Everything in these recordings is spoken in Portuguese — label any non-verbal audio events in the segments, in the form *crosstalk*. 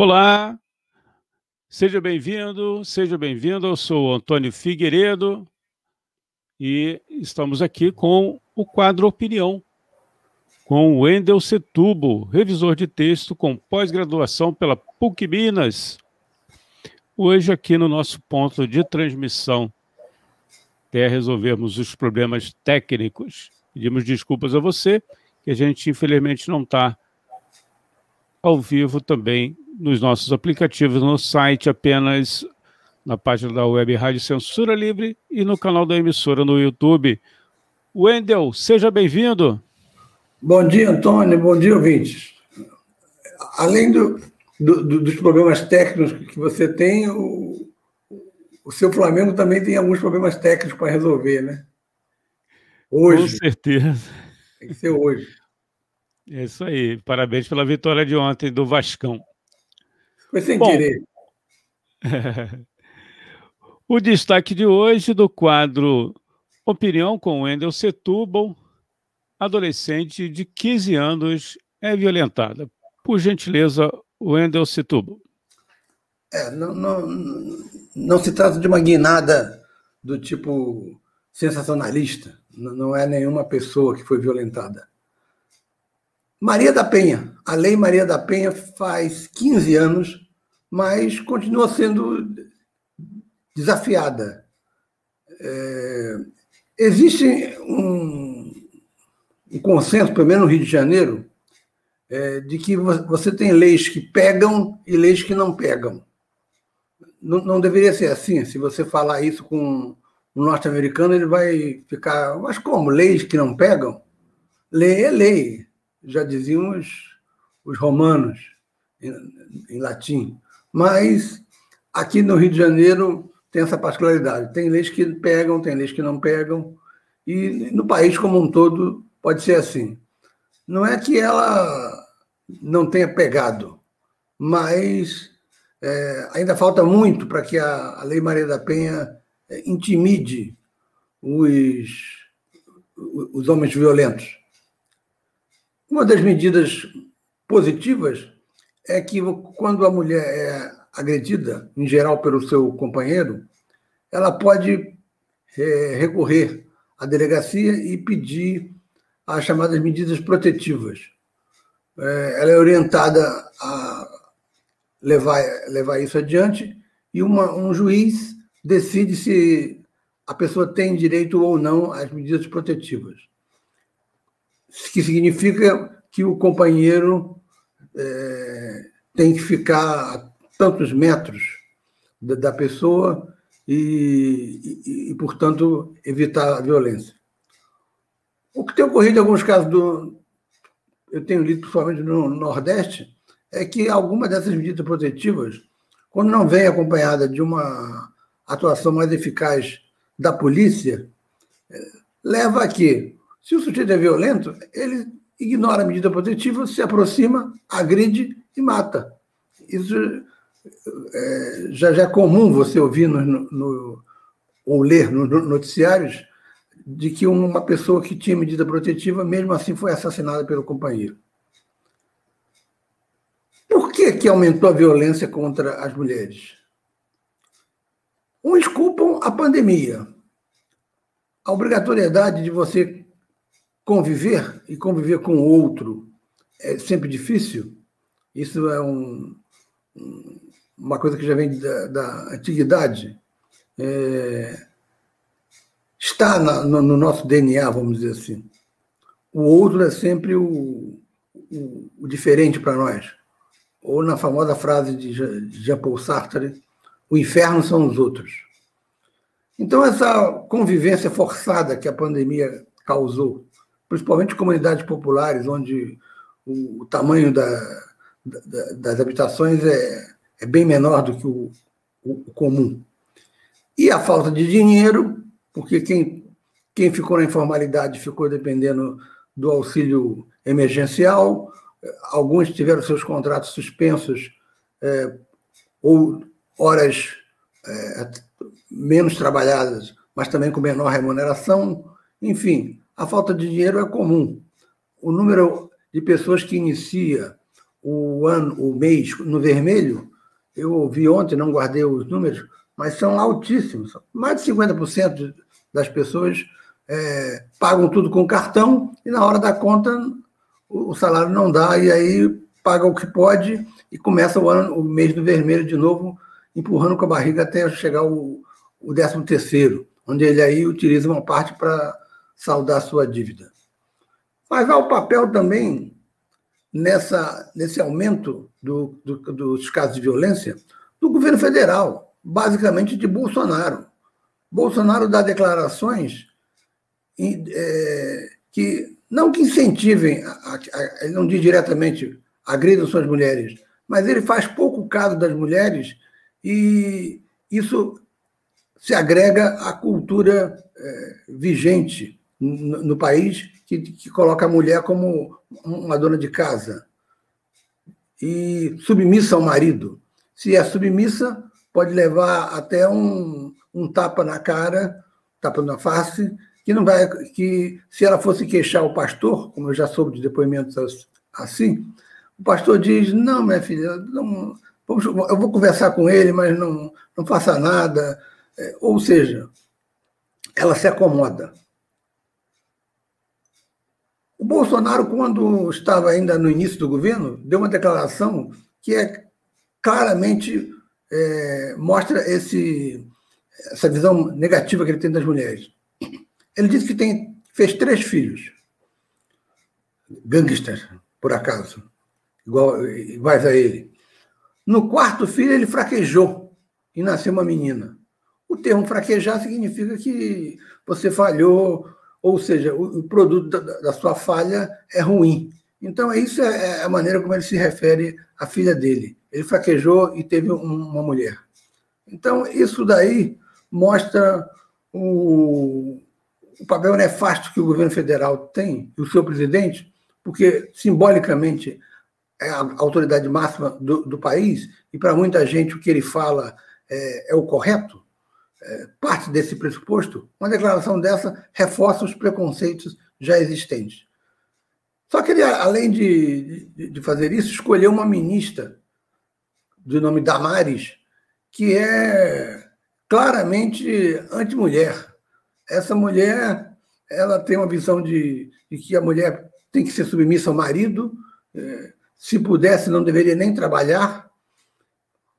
Olá, seja bem-vindo, seja bem-vindo. Eu sou Antônio Figueiredo e estamos aqui com o quadro Opinião, com Wendel Setubo, revisor de texto com pós-graduação pela PUC Minas. Hoje, aqui no nosso ponto de transmissão, até resolvermos os problemas técnicos, pedimos desculpas a você, que a gente infelizmente não está ao vivo também nos nossos aplicativos, no site apenas na página da Web Rádio Censura Livre e no canal da emissora no YouTube. Wendel, seja bem-vindo. Bom dia, Antônio. Bom dia, ouvintes. Além do, do, dos problemas técnicos que você tem, o, o seu Flamengo também tem alguns problemas técnicos para resolver, né? Hoje. Com certeza. Tem que ser hoje. É isso aí. Parabéns pela vitória de ontem do Vascão. Foi sem Bom, querer. *laughs* o destaque de hoje do quadro Opinião com Wendel Setúbal, adolescente de 15 anos, é violentada. Por gentileza, Wendel Setúbal. É, não, não, não se trata de uma guinada do tipo sensacionalista. Não é nenhuma pessoa que foi violentada. Maria da Penha. A Lei Maria da Penha faz 15 anos, mas continua sendo desafiada. É, existe um, um, consenso, pelo menos no Rio de Janeiro, é, de que você tem leis que pegam e leis que não pegam. Não, não deveria ser assim. Se você falar isso com um norte-americano, ele vai ficar. Mas como? Leis que não pegam? Lei é lei já diziam os, os romanos, em, em latim. Mas aqui no Rio de Janeiro tem essa particularidade. Tem leis que pegam, tem leis que não pegam, e no país como um todo pode ser assim. Não é que ela não tenha pegado, mas é, ainda falta muito para que a, a, Lei Maria da Penha é, intimide os, os homens violentos. Uma das medidas positivas é que quando a mulher é agredida, em geral pelo seu companheiro, ela pode é, recorrer à delegacia e pedir as chamadas medidas protetivas. É, ela é orientada a levar, levar isso adiante e uma, um juiz decide se a pessoa tem direito ou não às medidas protetivas que significa que o companheiro é, tem que ficar a tantos metros da, da pessoa e, e, e, portanto, evitar a violência. O que tem ocorrido em alguns casos do. Eu tenho lido, principalmente no Nordeste, é que algumas dessas medidas protetivas, quando não vem acompanhada de uma atuação mais eficaz da polícia, é, leva a que se o sujeito é violento, ele ignora a medida protetiva, se aproxima, agride e mata. Isso é, já, já, é comum você ouvir no, no, ou ler nos no noticiários de que uma pessoa que tinha medida protetiva, mesmo assim, foi assassinada pelo companheiro. Por que, que aumentou a violência contra as mulheres? Uns culpam a pandemia. A obrigatoriedade de você conviver e conviver com o outro é sempre difícil. Isso é um, uma coisa que já vem da, da antiguidade. É, está na, no, no, nosso DNA, vamos dizer assim. O outro é sempre o, o, o diferente para nós. Ou na famosa frase de Jean-Paul Sartre, o inferno são os outros. Então, essa convivência forçada que a pandemia causou, principalmente comunidades populares, onde o, tamanho da, da, das habitações é, é bem menor do que o, o, o comum. E a falta de dinheiro, porque quem, quem ficou na informalidade ficou dependendo do auxílio emergencial, alguns tiveram seus contratos suspensos é, ou horas é, menos trabalhadas, mas também com menor remuneração. Enfim, a falta de dinheiro é comum. O número de pessoas que inicia o ano, o mês no vermelho, eu ouvi ontem, não guardei os números, mas são altíssimos. Mais de 50% das pessoas é, pagam tudo com cartão e na hora da conta o salário não dá e aí paga o que pode e começa o ano, o mês do vermelho de novo, empurrando com a barriga até chegar o, o 13 terceiro, onde ele aí utiliza uma parte para saldar sua dívida. Mas há o papel também nessa, nesse aumento do, do, dos casos de violência do governo federal, basicamente de Bolsonaro. Bolsonaro dá declarações é, que não que incentivem, ele não diz diretamente agridam suas mulheres, mas ele faz pouco caso das mulheres e isso se agrega à cultura é, vigente no, no país que, que, coloca a mulher como uma dona de casa e submissa ao marido. Se é submissa, pode levar até um, um tapa na cara, tapa na face, que não vai, que se ela fosse queixar o pastor, como eu já soube de depoimentos assim, o pastor diz: não, minha filha, não, vamos, eu vou conversar com ele, mas não, não faça nada. É, ou seja, ela se acomoda. O Bolsonaro, quando estava ainda no início do governo, deu uma declaração que é claramente é, mostra esse, essa visão negativa que ele tem das mulheres. Ele disse que tem, fez três filhos. Gangsters, por acaso, igual, iguais a ele. No quarto filho, ele fraquejou e nasceu uma menina. O termo fraquejar significa que você falhou, ou seja, o, produto da, da sua falha é ruim. Então, isso é, é a maneira como ele se refere à filha dele. Ele fraquejou e teve uma mulher. Então, isso daí mostra o, o papel nefasto que o governo federal tem, e o seu presidente, porque simbolicamente é a autoridade máxima do, do país, e para muita gente o que ele fala é, é o correto, parte desse pressuposto, uma declaração dessa reforça os preconceitos já existentes. Só que ele, além de, de, de fazer isso, escolheu uma ministra de nome Damares, que é claramente anti-mulher essa mulher ela tem uma visão de, de que a mulher tem que ser submissa ao marido, é, se pudesse, não deveria nem trabalhar.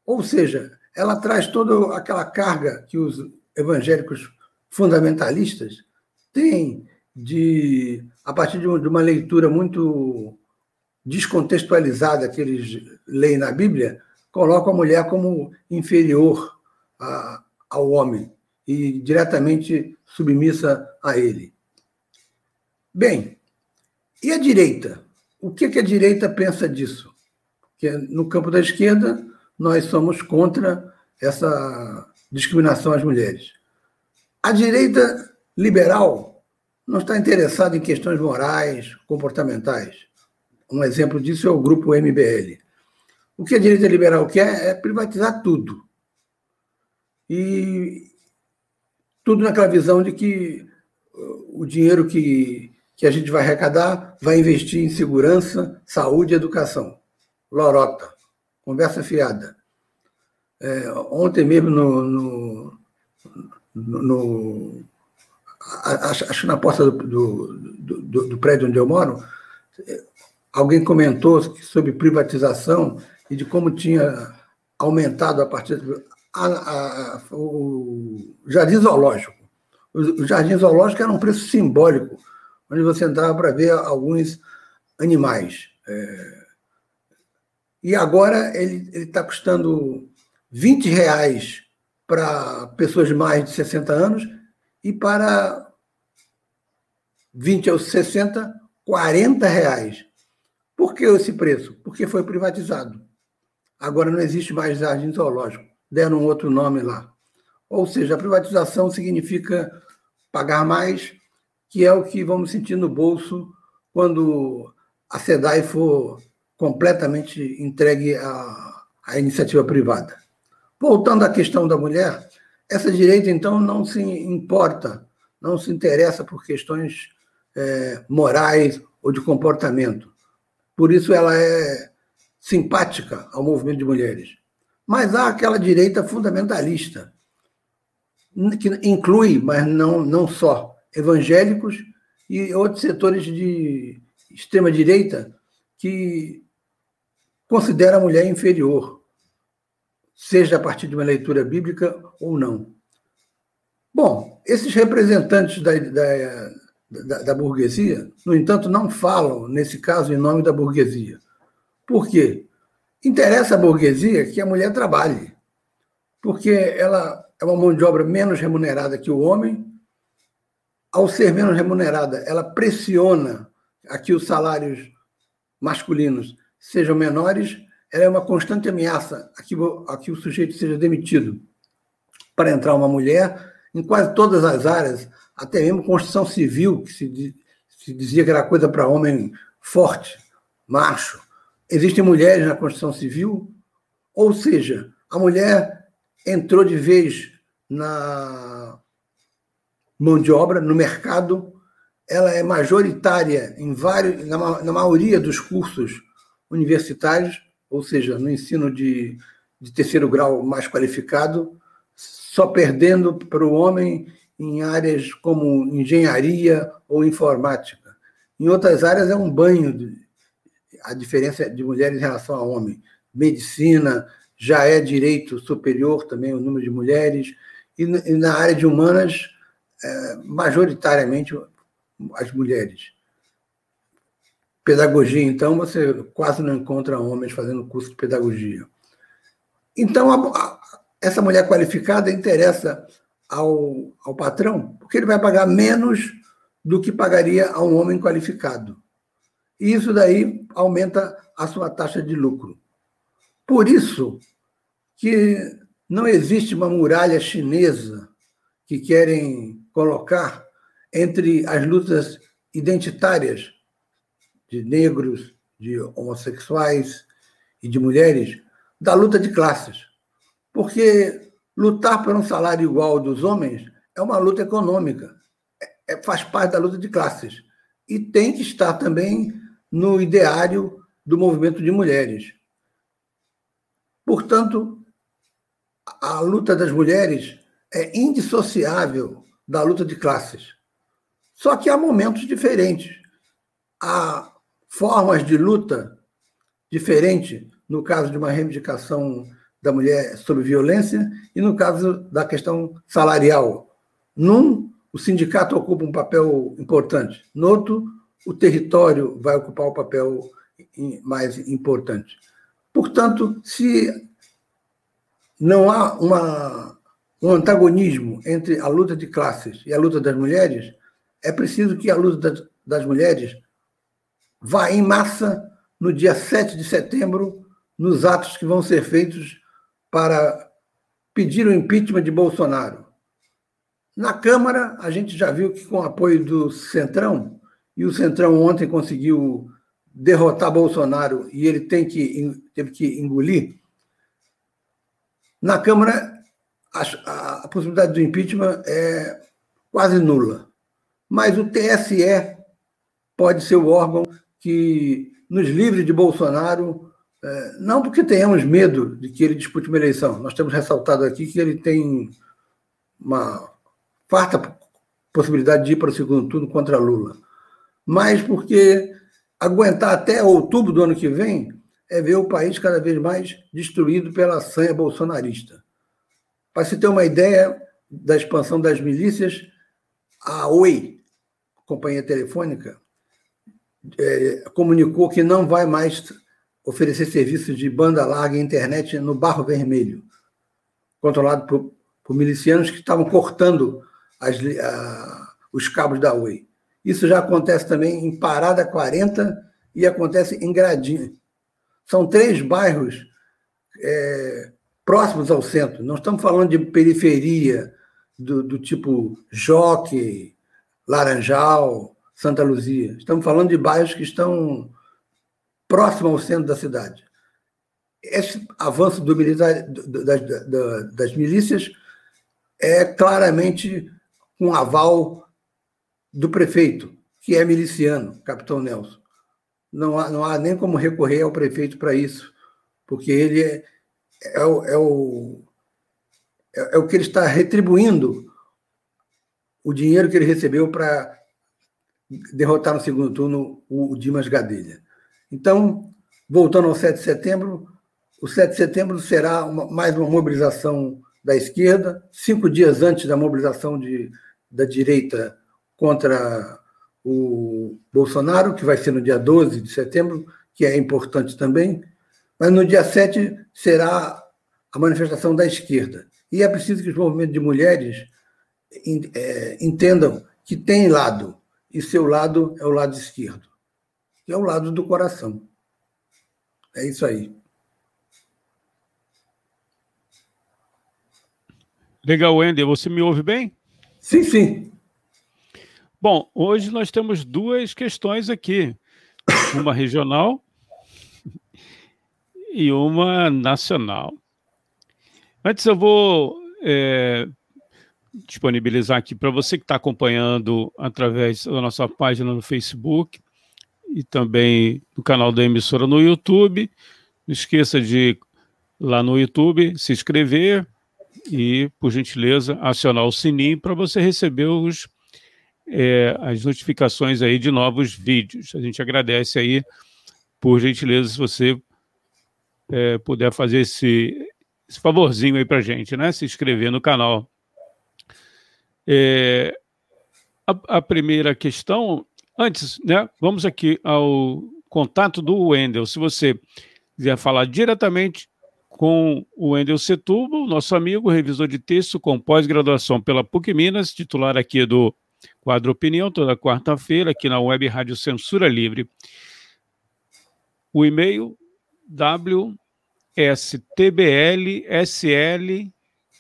Ou seja, ela traz toda aquela carga que os evangélicos fundamentalistas têm de, a partir de uma leitura muito descontextualizada que eles leem na Bíblia, colocam a mulher como inferior a, ao homem e diretamente submissa a ele. Bem, e a direita? O que, que a direita pensa disso? Que no campo da esquerda nós somos contra essa discriminação às mulheres. A direita liberal não está interessada em questões morais, comportamentais. Um exemplo disso é o grupo MBL. O que a direita liberal quer é privatizar tudo. E tudo naquela visão de que uh, o dinheiro que, que a gente vai arrecadar vai investir em segurança, saúde e educação. Lorota, conversa fiada. É, ontem mesmo no, no, no, acho, na porta do, do, do, do, prédio onde eu moro, alguém comentou sobre privatização e de como tinha aumentado a partir a, a, o Jardim Zoológico. O, Jardim Zoológico era um preço simbólico, onde você entrava para ver alguns animais. É, e agora ele está custando 20 reais para pessoas de mais de 60 anos e para 20 aos 60, 40 reais. Por que esse preço? Porque foi privatizado. Agora não existe mais jardim zoológico. Deram um outro nome lá. Ou seja, a privatização significa pagar mais, que é o que vamos sentir no bolso quando a SEDAI for completamente entregue à, à iniciativa privada. Voltando à questão da mulher, essa direita, então, não se importa, não se interessa por questões é, morais ou de comportamento. Por isso ela é simpática ao movimento de mulheres. Mas há aquela direita fundamentalista, que inclui, mas não, não só, evangélicos e outros setores de extrema-direita que considera a mulher inferior, seja a partir de uma leitura bíblica ou não. Bom, esses representantes da, da, da, da, burguesia, no entanto, não falam, nesse caso, em nome da burguesia. Por quê? Interessa à burguesia que a mulher trabalhe, porque ela é uma mão de obra menos remunerada que o homem. Ao ser menos remunerada, ela pressiona a que os salários masculinos sejam menores, ela é uma constante ameaça a que, a que o sujeito seja demitido para entrar uma mulher em quase todas as áreas, até mesmo construção civil, que se, se dizia que era coisa para homem forte, macho. Existem mulheres na construção civil, ou seja, a mulher entrou de vez na mão de obra, no mercado, ela é majoritária em vários, na, na maioria dos cursos universitários, ou seja, no ensino de, de terceiro grau mais qualificado, só perdendo para o homem em áreas como engenharia ou informática. Em outras áreas é um banho de, a diferença de mulheres em relação a homem. Medicina já é direito superior também o número de mulheres e, e na área de humanas é, majoritariamente as mulheres. Pedagogia, então, você quase não encontra homens fazendo curso de pedagogia. Então, a, a, essa mulher qualificada interessa ao, ao patrão, porque ele vai pagar menos do que pagaria a um homem qualificado. E isso daí aumenta a sua taxa de lucro. Por isso que não existe uma muralha chinesa que querem colocar entre as lutas identitárias de negros, de homossexuais e de mulheres, da luta de classes. Porque Lutar por um salário igual dos homens é uma luta econômica, é, é, faz parte da luta de classes. E tem que estar também no ideário do movimento de mulheres. Portanto, a luta das mulheres é indissociável da luta de classes. Só que há momentos diferentes. Há formas de luta diferentes, no caso de uma reivindicação da mulher sobre violência e no caso da questão salarial. Num, o sindicato ocupa um papel importante, no outro, o território vai ocupar o papel mais importante. Portanto, se não há uma, um antagonismo entre a luta de classes e a luta das mulheres, é preciso que a luta das mulheres vá em massa no dia 7 de setembro, nos atos que vão ser feitos para pedir o impeachment de Bolsonaro. Na Câmara, a gente já viu que, com o apoio do Centrão, e o Centrão ontem conseguiu derrotar Bolsonaro e ele tem que, teve que engolir, na Câmara a, a possibilidade do impeachment é quase nula. Mas o TSE pode ser o órgão que nos livre de Bolsonaro é, não porque tenhamos medo de que ele dispute uma eleição. Nós temos ressaltado aqui que ele tem uma farta possibilidade de ir para o segundo turno contra Lula. Mas porque aguentar até outubro do ano que vem é ver o país cada vez mais destruído pela sanha bolsonarista. Para se ter uma ideia da expansão das milícias, a Oi, companhia telefônica, é, comunicou que não vai mais oferecer serviços de banda larga e internet no Barro Vermelho, controlado por, por milicianos que estavam cortando as, a, os cabos da Oi. Isso já acontece também em Parada 40 e acontece em Gradinha. São três bairros é, próximos ao centro. Não estamos falando de periferia do, do tipo Joque, Laranjal, Santa Luzia. Estamos falando de bairros que estão próximos ao centro da cidade. Esse avanço militar, das, das milícias é claramente um aval do prefeito, que é miliciano, capitão Nelson. Não há, não há nem como recorrer ao prefeito para isso, porque ele é, é, o, é, o, é, é o que ele está retribuindo o dinheiro que ele recebeu para derrotar no segundo turno o Dimas Gadelha. Então, voltando ao 7 de setembro, o 7 de setembro será uma, mais uma mobilização da esquerda, cinco dias antes da mobilização de, da direita contra o Bolsonaro, que vai ser no dia 12 de setembro, que é importante também, mas no dia 7 será a manifestação da esquerda. E é preciso que os movimentos de mulheres é, entendam que tem lado, e seu lado é o lado esquerdo, que é o lado do coração. É isso aí. Legal, Wender. Você me ouve bem? Sim, sim. Bom, hoje nós temos duas questões aqui: uma regional e uma nacional. Antes eu vou é, disponibilizar aqui para você que está acompanhando através da nossa página no Facebook e também no canal da emissora no YouTube. Não esqueça de lá no YouTube se inscrever e, por gentileza, acionar o sininho para você receber os é, as notificações aí de novos vídeos. A gente agradece aí, por gentileza, se você é, puder fazer esse, esse favorzinho aí para gente, né? Se inscrever no canal. É, a, a, primeira questão, antes, né? Vamos aqui ao contato do Wendel. Se você quiser falar diretamente com o Wendel Setúbal, nosso amigo, revisor de texto com pós-graduação pela PUC Minas, titular aqui do Quadro Opinião, toda quarta-feira, aqui na Web Rádio Censura Livre. O e-mail wstblsl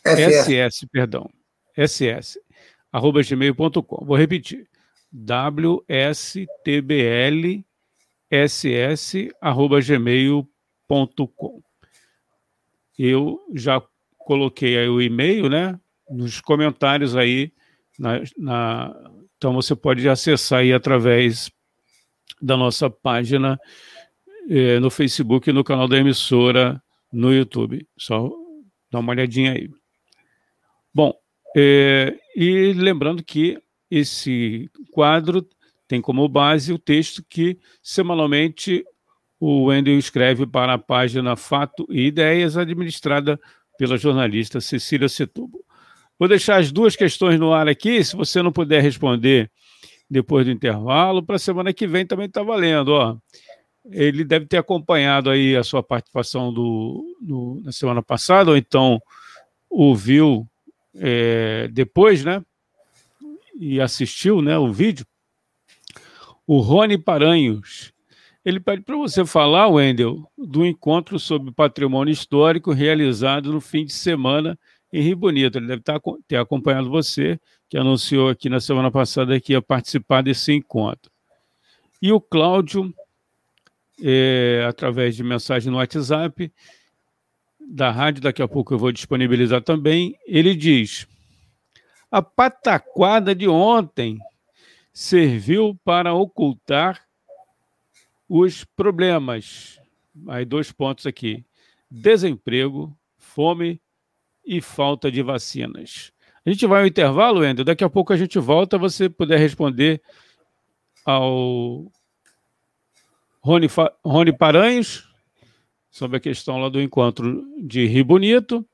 ss, perdão, ss, arroba gmail.com. Vou repetir. wstblss arroba gmail.com. Eu já coloquei aí o e-mail, né, nos comentários aí na, na, então você pode acessar aí através da nossa página eh, no Facebook no canal da emissora no YouTube. Só dá uma olhadinha aí. Bom, eh, e lembrando que esse quadro tem como base o texto que semanalmente o Wendel escreve para a página Fato e Ideias, administrada pela jornalista Cecília Setúbal. Vou deixar as duas questões no ar aqui. Se você não puder responder depois do intervalo, para a semana que vem também está valendo. Ó. Ele deve ter acompanhado aí a sua participação do, do na semana passada, ou então ouviu é, depois, né? E assistiu né, o vídeo. O Rony Paranhos. Ele pede para você falar, Wendel, do encontro sobre patrimônio histórico realizado no fim de semana em Rio Bonito. Ele deve estar, ter acompanhado você, que anunciou aqui na semana passada que ia participar desse encontro. E o Cláudio, é, através de mensagem no WhatsApp, da rádio, daqui a pouco eu vou disponibilizar também, ele diz: a pataquada de ontem serviu para ocultar os problemas. Aí, dois pontos aqui: desemprego, fome e falta de vacinas. A gente vai ao intervalo, Ender. Daqui a pouco a gente volta. Você puder responder ao Rony, Fa... Rony Paranhos sobre a questão lá do encontro de Rio Bonito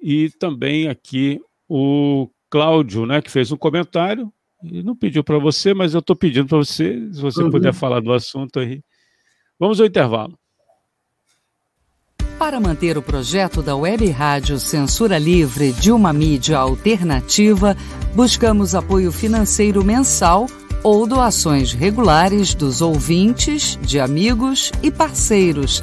e também aqui o Cláudio, né, que fez um comentário e não pediu para você, mas eu estou pedindo para você, se você uhum. puder falar do assunto aí. Vamos ao intervalo. Para manter o projeto da Web Rádio Censura Livre de uma mídia alternativa, buscamos apoio financeiro mensal ou doações regulares dos ouvintes, de amigos e parceiros,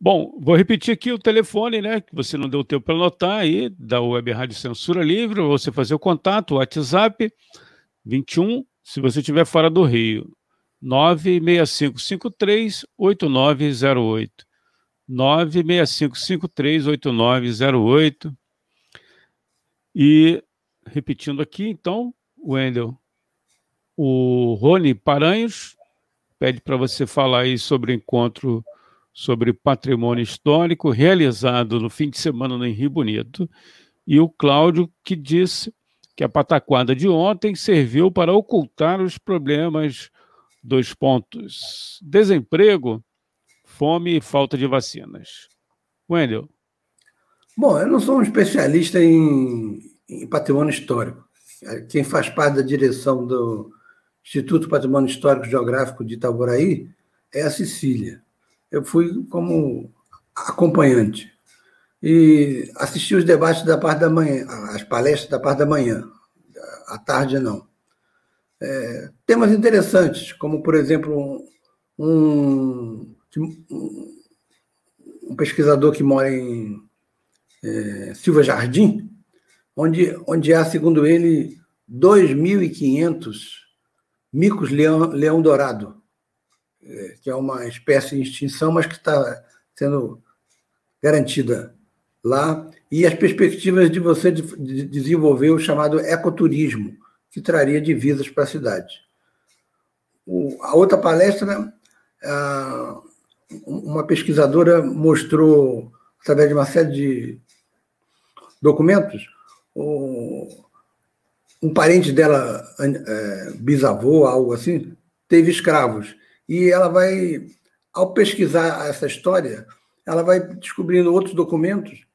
Bom, vou repetir aqui o telefone, né? Que você não deu tempo para anotar aí, da Web Rádio Censura Livre, você fazer o contato, o WhatsApp 21, se você estiver fora do Rio, 96553 8908. 965538908. E repetindo aqui, então, Wendel, o Rony Paranhos pede para você falar aí sobre o encontro sobre patrimônio histórico realizado no fim de semana no Rio Bonito. E o Cláudio que disse que a pataquada de ontem serviu para ocultar os problemas dos pontos. Desemprego fome e falta de vacinas. Wendel. Bom, eu não sou um especialista em, em patrimônio histórico. Quem faz parte da direção do Instituto Patrimônio Histórico Geográfico de Itaboraí é a Cecília. Eu fui como acompanhante e assisti os debates da parte da manhã, as palestras da parte da manhã, à tarde não. É, temas interessantes, como, por exemplo, um, um pesquisador que mora em é, Silva Jardim, onde, onde há, segundo ele, 2.500 micos leão, leão dourado, é, que é uma espécie em extinção, mas que está sendo garantida lá, e as perspectivas de você de, de desenvolver o chamado ecoturismo, que traria divisas para a cidade. A outra palestra, uma pesquisadora mostrou, através de uma série de documentos, um parente dela, é, bisavô, algo assim, teve escravos. E ela vai, ao pesquisar essa história, ela vai descobrindo outros documentos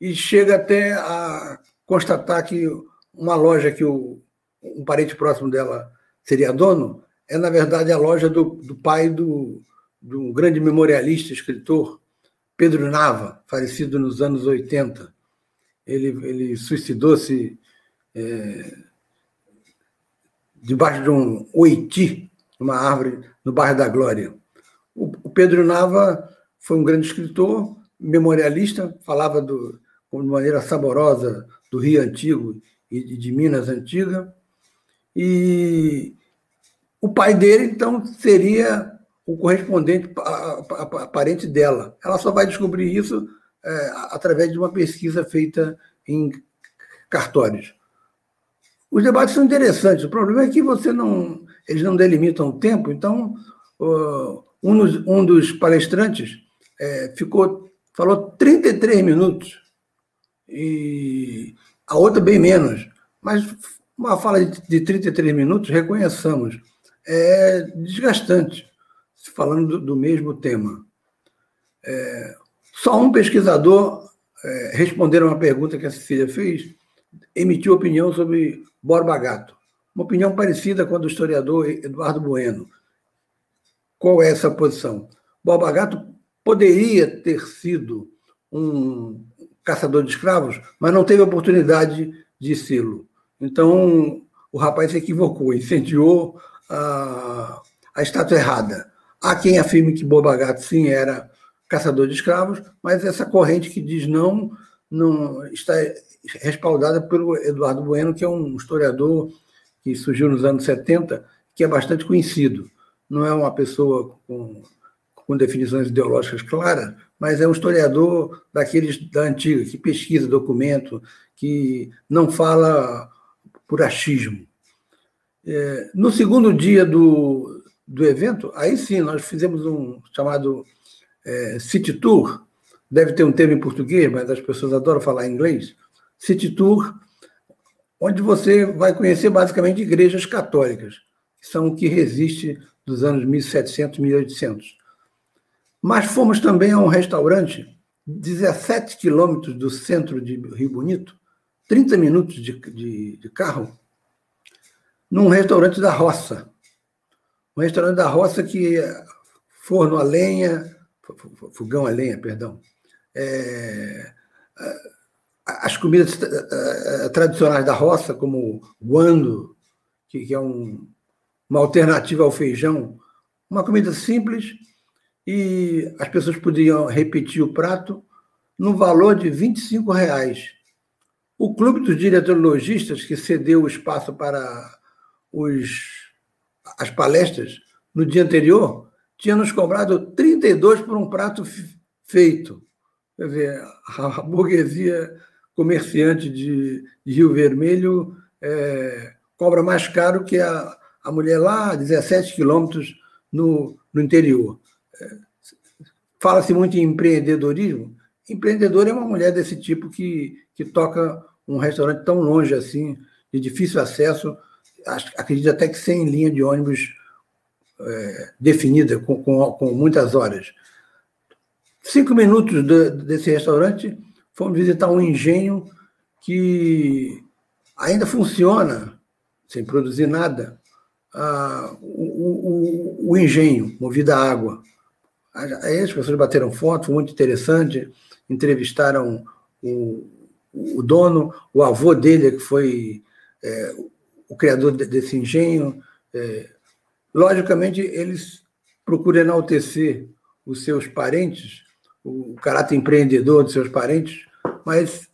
e chega até a constatar que uma loja que o, um parente próximo dela seria dono é, na verdade, a loja do, do pai do, um grande memorialista, escritor, Pedro Nava, falecido nos anos 80. Ele, ele suicidou-se é, debaixo de um oiti, uma árvore, no bairro da Glória. O, Pedro Nava foi um grande escritor, memorialista, falava do, de maneira saborosa do Rio Antigo e de Minas Antiga. E o pai dele, então, seria o correspondente aparente dela. Ela só vai descobrir isso é, através de uma pesquisa feita em cartórios. Os debates são interessantes. O problema é que você não, eles não delimitam o tempo. Então, um dos, palestrantes é, ficou falou 33 minutos e a outra bem menos. Mas uma fala de, de 33 minutos, reconheçamos, é desgastante falando do, do mesmo tema. É, só um pesquisador é, respondendo uma pergunta que a Cecília fez, emitiu opinião sobre Borba Gato. Uma opinião parecida com a do historiador Eduardo Bueno. Qual é essa posição? Borba Gato poderia ter sido um caçador de escravos, mas não teve oportunidade de sê-lo. Então, o rapaz se equivocou, incendiou a, a estátua errada. Há quem afirme que Boba Gato, sim, era caçador de escravos, mas essa corrente que diz não, não, está respaldada pelo Eduardo Bueno, que é um historiador que surgiu nos anos 70, que é bastante conhecido. Não é uma pessoa com, com definições ideológicas claras, mas é um historiador daqueles da antiga, que pesquisa documento, que não fala por achismo. É, no segundo dia do, do evento, aí sim, nós fizemos um chamado é, City Tour, deve ter um termo em português, mas as pessoas adoram falar inglês, City Tour, onde você vai conhecer basicamente igrejas católicas, que são o que resiste dos anos 1700, 1800. Mas fomos também a um restaurante 17 quilômetros do centro de Rio Bonito, 30 minutos de, de, de carro, num restaurante da roça. Um restaurante da roça que é forno a lenha, fogão a lenha, perdão. É, as comidas eh, tradicionais da roça, como guando, que é um, uma alternativa ao feijão, uma comida simples, e as pessoas podiam repetir o prato no valor de 25 reais. O Clube dos Diretologistas, que cedeu o espaço para os, as palestras no dia anterior, tinha nos cobrado 32 por um prato feito. Quer dizer, *laughs* a burguesia comerciante de, de Rio Vermelho é, cobra mais caro que a, a mulher lá, 17 quilômetros no, no interior. É, Fala-se muito em empreendedorismo. Empreendedor é uma mulher desse tipo que, que toca um restaurante tão longe assim, de difícil acesso, acredito até que sem linha de ônibus é, definida, com, com, com muitas horas. Cinco minutos de, desse restaurante, fomos visitar um engenho que ainda funciona, sem produzir nada, o, o, o, engenho movido a água. Aí as pessoas bateram foto, foi muito interessante, entrevistaram o, o dono, o avô dele, que foi é, o criador desse engenho. É, logicamente, eles procuram enaltecer os seus parentes, o caráter empreendedor dos seus parentes, mas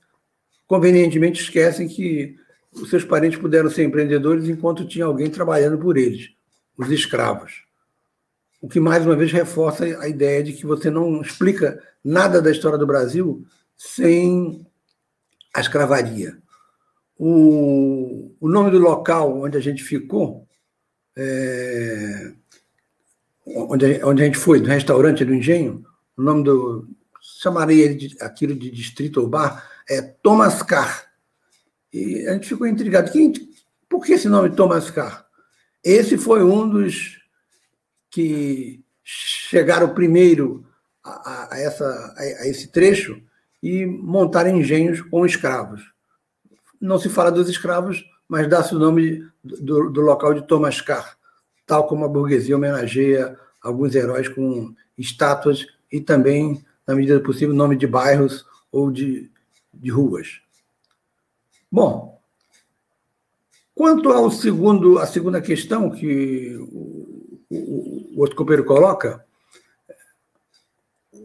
convenientemente esquecem que os seus parentes puderam ser empreendedores enquanto tinha alguém trabalhando por eles, os escravos. O que mais uma vez reforça a ideia de que você não explica nada da história do Brasil sem a escravaria. O, o nome do local onde a gente ficou, é, onde, onde a gente foi, do restaurante do Engenho, o nome do. Chamaria de, aquilo de distrito ou bar, é Thomas Carr. E a gente ficou intrigado. Quem, por que esse nome Thomas Carr? Esse foi um dos que chegaram primeiro a, a, essa, a esse trecho e montaram engenhos com escravos. Não se fala dos escravos, mas dá-se o nome do, do, local de Thomas Carr, tal como a burguesia homenageia alguns heróis com estátuas e também, na medida do possível, nome de bairros ou de, de ruas. Bom, quanto ao segundo, a segunda questão que o, o, o outro companheiro coloca,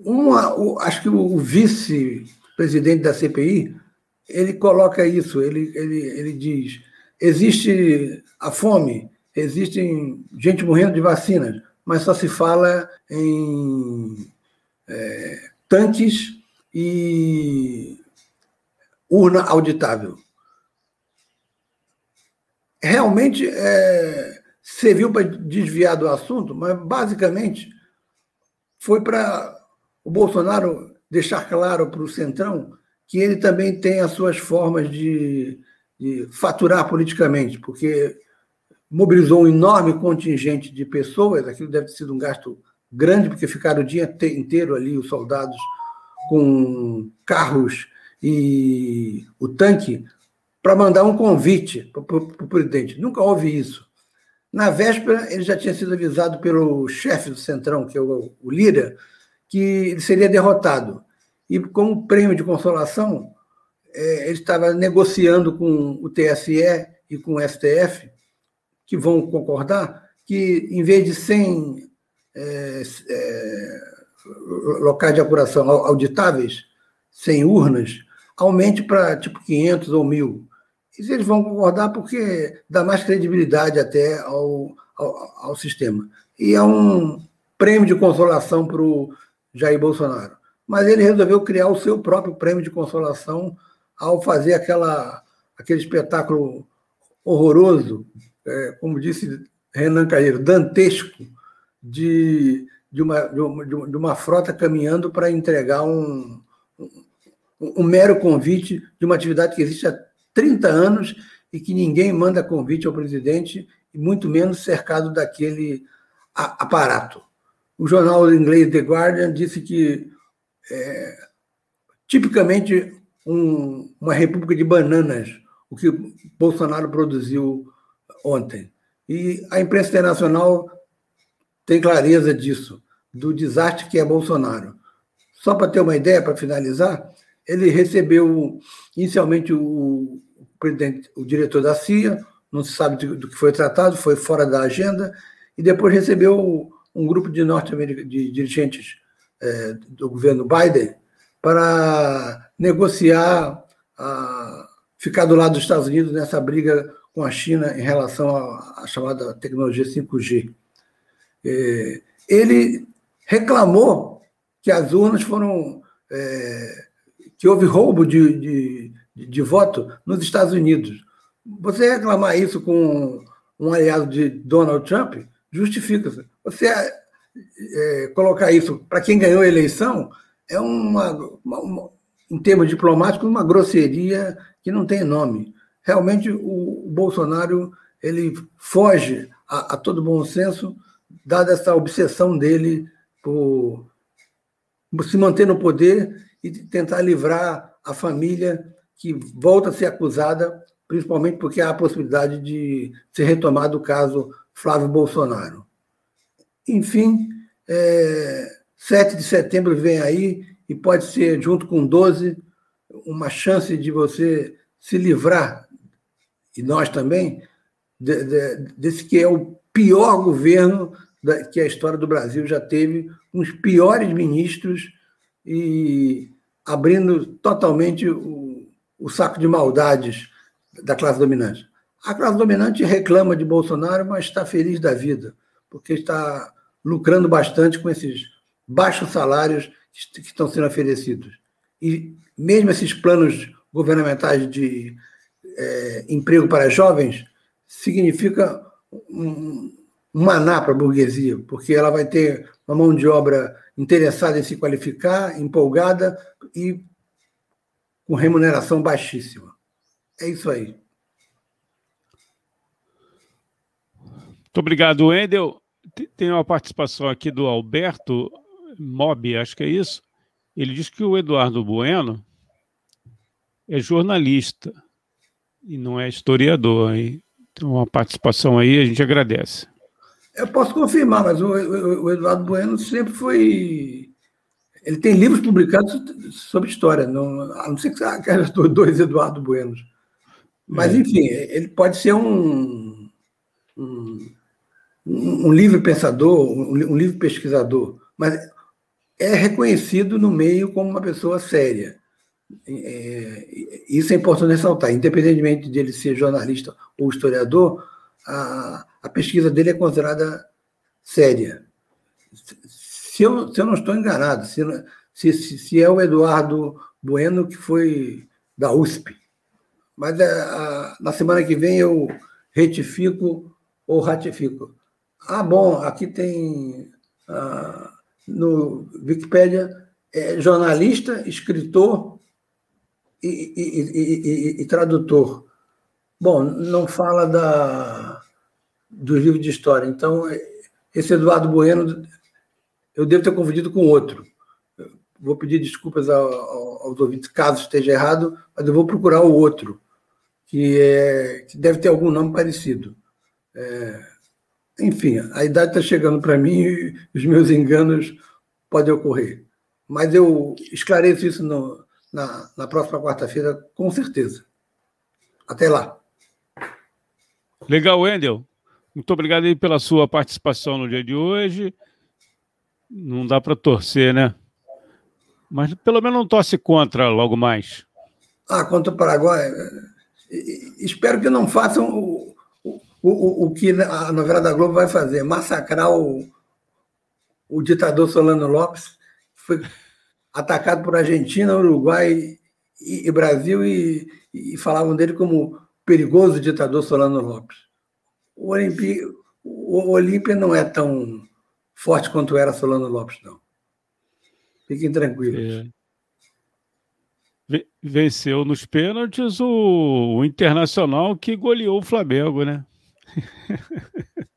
uma, o, acho que o vice-presidente da CPI ele coloca isso, ele, ele, ele diz: existe a fome, existem gente morrendo de vacinas, mas só se fala em é, tanques e urna auditável. Realmente é, serviu para desviar do assunto, mas basicamente foi para o Bolsonaro deixar claro para o Centrão que ele também tem as suas formas de, de faturar politicamente, porque mobilizou um enorme contingente de pessoas, aquilo deve ter sido um gasto grande, porque ficaram o dia inteiro ali os soldados com carros e o tanque para mandar um convite para o presidente. Nunca houve isso. Na véspera, ele já tinha sido avisado pelo chefe do Centrão, que é o, o Lira, que ele seria derrotado. E, como prêmio de consolação, é, ele estava negociando com o TSE e com o STF, que vão concordar, que em vez de 100 é, é, locais de apuração auditáveis, 100 urnas, aumente para tipo 500 ou 1.000. Isso eles vão concordar porque dá mais credibilidade até ao, ao, ao sistema. E é um prêmio de consolação para o Jair Bolsonaro. Mas ele resolveu criar o seu próprio prêmio de consolação ao fazer aquela, aquele espetáculo horroroso, é, como disse Renan Carreiro, dantesco, de, de, uma, de, uma, de uma frota caminhando para entregar um, um, um mero convite de uma atividade que existe há 30 anos e que ninguém manda convite ao presidente, e muito menos cercado daquele aparato. O jornal inglês The Guardian disse que, é, tipicamente, um, uma república de bananas, o que Bolsonaro produziu ontem. E a imprensa internacional tem clareza disso, do desastre que é Bolsonaro. Só para ter uma ideia, para finalizar, ele recebeu inicialmente o, presidente, o diretor da CIA, não se sabe do que foi tratado, foi fora da agenda, e depois recebeu um grupo de norte-americanos, de dirigentes é, do governo Biden, para negociar, a, ficar do lado dos Estados Unidos nessa briga com a China em relação à chamada tecnologia 5G. É, ele reclamou que as urnas foram. É, que houve roubo de, de, de voto nos Estados Unidos. Você reclamar isso com um aliado de Donald Trump justifica-se. Você é, colocar isso para quem ganhou a eleição é uma, uma, uma, em termos diplomáticos, uma grosseria que não tem nome. Realmente, o, o Bolsonaro ele foge a, a, todo bom senso, dada essa obsessão dele por, se manter no poder e tentar livrar a família que volta a ser acusada, principalmente porque há a possibilidade de ser retomado o caso Flávio Bolsonaro. Enfim, é, 7 de setembro vem aí e pode ser, junto com 12, uma chance de você se livrar, e nós também, de, de, desse que é o pior governo que a história do Brasil já teve, os piores ministros e abrindo totalmente o, o saco de maldades da classe dominante. A classe dominante reclama de Bolsonaro, mas está feliz da vida, porque está lucrando bastante com esses baixos salários que estão sendo oferecidos. E mesmo esses planos governamentais de é, emprego para jovens significa um, um maná para a burguesia, porque ela vai ter uma mão de obra interessada em se qualificar, empolgada e com remuneração baixíssima. É isso aí. Muito obrigado, Wendel. Tem uma participação aqui do Alberto Mob, acho que é isso. Ele diz que o Eduardo Bueno é jornalista e não é historiador. Tem uma participação aí, a gente agradece. Eu posso confirmar, mas o, o, o Eduardo Bueno sempre foi. Ele tem livros publicados sobre história, não, a não ser que seja dois Eduardo Buenos. Mas, é. enfim, ele pode ser um, um um, livre pensador, um, um livre pesquisador, mas é reconhecido no meio como uma pessoa séria. É, isso é importante ressaltar. Independentemente de ele ser jornalista ou historiador, a, a pesquisa dele é considerada séria. Se eu, se eu não estou enganado, se, se, se é o Eduardo Bueno, que foi da USP. Mas a, é, a, na semana que vem eu retifico ou ratifico. Ah, bom, aqui tem ah, no Wikipédia é, jornalista, escritor e, e, e, e, tradutor. Bom, não fala da, do livro de história. Então, esse Eduardo Bueno, eu devo ter confundido com outro. Vou pedir desculpas aos ouvintes caso esteja errado, mas eu vou procurar o outro, que, é, que deve ter algum nome parecido. É, enfim, a idade está chegando para mim e os meus enganos podem ocorrer. Mas eu esclareço isso no, na, na próxima quarta-feira, com certeza. Até lá. Legal, Wendel. Muito obrigado aí pela sua participação no dia de hoje. Não dá para torcer, né? Mas pelo menos não torce contra logo mais. Ah, contra o Paraguai. Espero que não façam o, o, o, o que a novela da Globo vai fazer, massacrar o, o ditador Solano Lopes, foi atacado por Argentina, Uruguai e, e Brasil, e, e, falavam dele como perigoso ditador Solano Lopes. O Olímpia, o Olímpia não é tão forte quanto era Solano Lopes, não. Fiquem tranquilos. É venceu nos pênaltis o, o, Internacional que goleou o Flamengo, né? *laughs*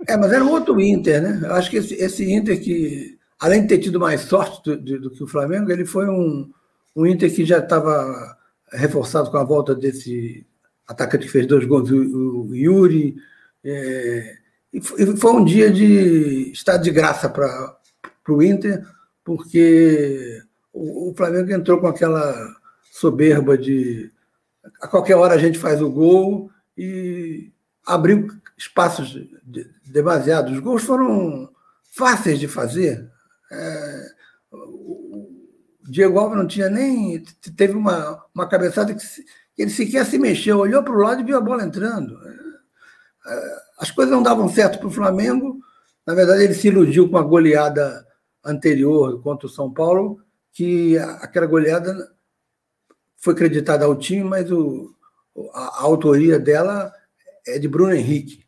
É, mas era um outro Inter, né? Eu acho que esse, esse Inter que, além de ter tido mais sorte do, do, do que o Flamengo, ele foi um, um Inter que já estava reforçado com a volta desse atacante que fez dois gols, o, o Yuri. É, e foi um dia de estar de graça para o Inter, porque o, o Flamengo entrou com aquela soberba de a qualquer hora a gente faz o gol e abriu espaços demasiados. Os gols foram fáceis de fazer. É, o Diego Alves não tinha nem. Teve uma, uma cabeçada que ele sequer se mexeu, olhou para o lado e viu a bola entrando. As coisas não davam certo para o Flamengo. Na verdade, ele se iludiu com a goleada anterior contra o São Paulo, que aquela goleada foi creditada ao time, mas o, a, a, autoria dela é de Bruno Henrique.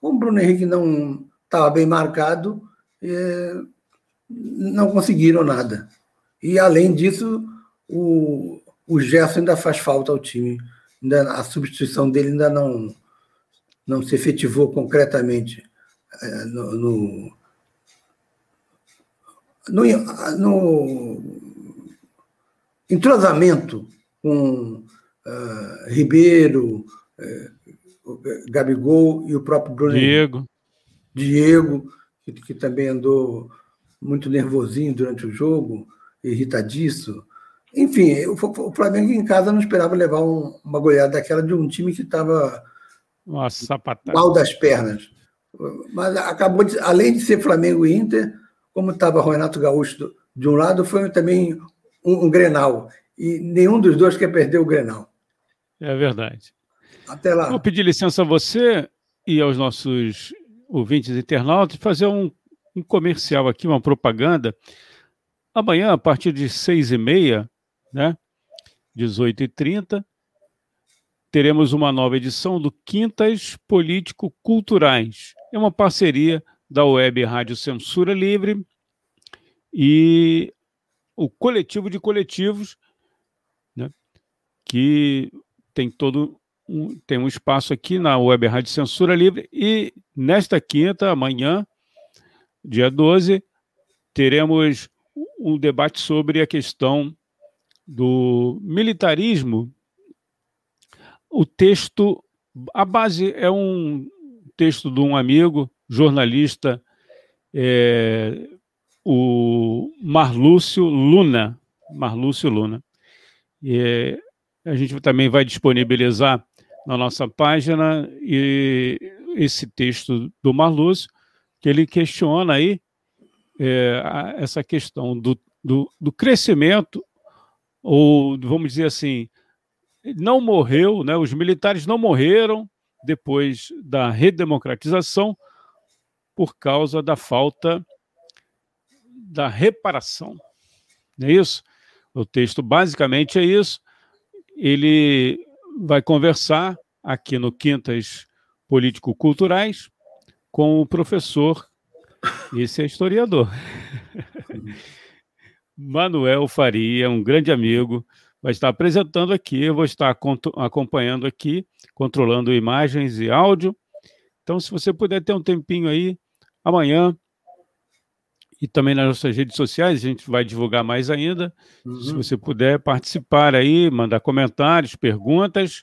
Como o Bruno Henrique não estava bem marcado, é, não conseguiram nada. E, além disso, o, o Gerson ainda faz falta ao time. Ainda, a substituição dele ainda não, não se efetivou concretamente é, no, no, no, no entrosamento com uh, Ribeiro, uh, Gabigol e o próprio Bruno Diego. Diego, que, que, também andou muito nervosinho durante o jogo, irritadiço. Enfim, o, o Flamengo em casa não esperava levar um, uma goleada daquela de um time que estava mal das pernas. Mas acabou de, além de ser Flamengo e Inter, como estava Renato Gaúcho de um lado, foi também um, um Grenal e nenhum dos dois quer perder o Grenal. É verdade. Até lá. Vou pedir licença a você e aos nossos ouvintes internautas fazer um, um comercial aqui, uma propaganda. Amanhã, a partir de seis e meia, né, 18h30, teremos uma nova edição do Quintas Político Culturais. É uma parceria da Web Rádio Censura Livre e o coletivo de coletivos que tem todo um, tem um espaço aqui na Web Rádio Censura Livre e nesta quinta, amanhã, dia 12, teremos um debate sobre a questão do militarismo. O texto, a base é um texto de um amigo, jornalista, é, o Marlúcio Luna. Marlúcio Luna. É, a gente também vai disponibilizar na nossa página e esse texto do Marluz, que ele questiona aí é, essa questão do, do, do, crescimento, ou vamos dizer assim, não morreu, né, os militares não morreram depois da redemocratização por causa da falta da reparação. Não é isso? O texto basicamente é isso ele vai conversar aqui no Quintas Político-Culturais com o professor, esse é historiador, *laughs* Manuel Faria, um grande amigo, vai estar apresentando aqui, eu vou estar acompanhando aqui, controlando imagens e áudio. Então, se você puder ter um tempinho aí, amanhã, e também nas nossas redes sociais, a gente vai divulgar mais ainda. Uhum. Se você puder participar aí, mandar comentários, perguntas,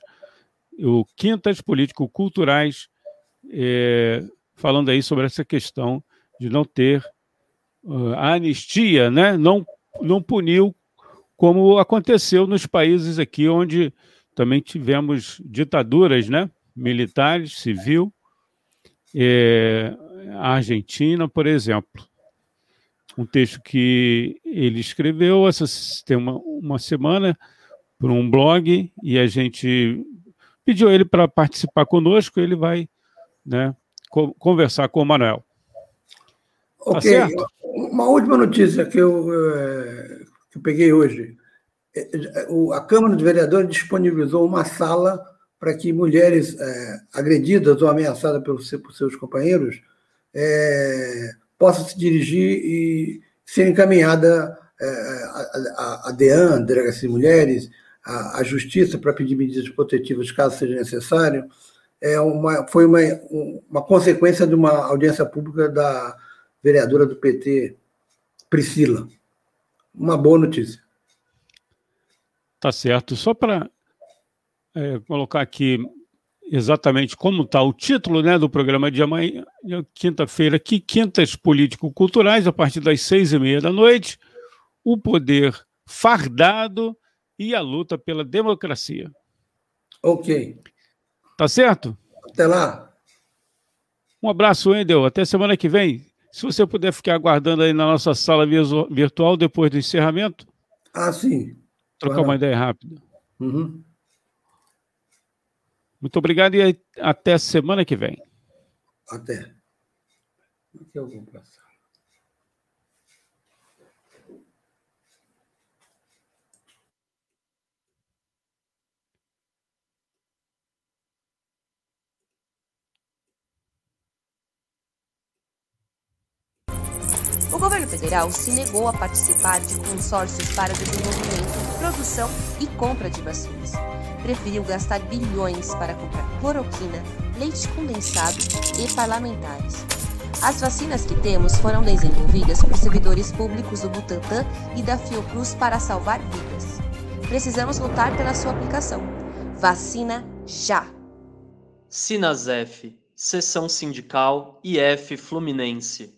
o Quintas Político-Culturais, é, falando aí sobre essa questão de não ter uh, a anistia, né? não, não puniu como aconteceu nos países aqui onde também tivemos ditaduras né? militares, civil, é, a Argentina, por exemplo um texto que ele escreveu essa tem uma, uma semana por um blog e a gente pediu ele para participar conosco. Ele vai né, co conversar com o Manuel. Tá ok. Tá Uma última notícia que eu, é, eu peguei hoje. É, é, a Câmara de Vereadores disponibilizou uma sala para que mulheres é, agredidas ou ameaçadas pelos, por seus companheiros é, possam se dirigir e ser encaminhada é, a, DEAN, Delegacia de Mulheres, a Justiça para pedir medidas protetivas caso seja necessário. É uma, foi uma, uma consequência de uma audiência pública da vereadora do PT, Priscila. Uma boa notícia. Tá certo. Só para é, colocar aqui exatamente como está o título né, do programa de amanhã, quinta-feira, aqui, Quintas Político-Culturais, a partir das seis e meia da noite, o poder fardado e a luta pela democracia. Ok. Tá certo? Até lá. Um abraço, Wendel. Até semana que vem. Se você puder ficar aguardando aí na nossa sala virtual depois do encerramento. Ah, sim. Trocar uma ideia rápida. Uhum. Muito obrigado e até semana que vem. Até. Aqui eu vou passar. O governo federal se negou a participar de consórcios para desenvolvimento, produção e compra de vacinas preferiu gastar bilhões para comprar cloroquina, leite condensado e parlamentares. As vacinas que temos foram desenvolvidas por servidores públicos do Butantan e da Fiocruz para salvar vidas. Precisamos lutar pela sua aplicação. Vacina já! Sinasef, Seção Sindical IF Fluminense.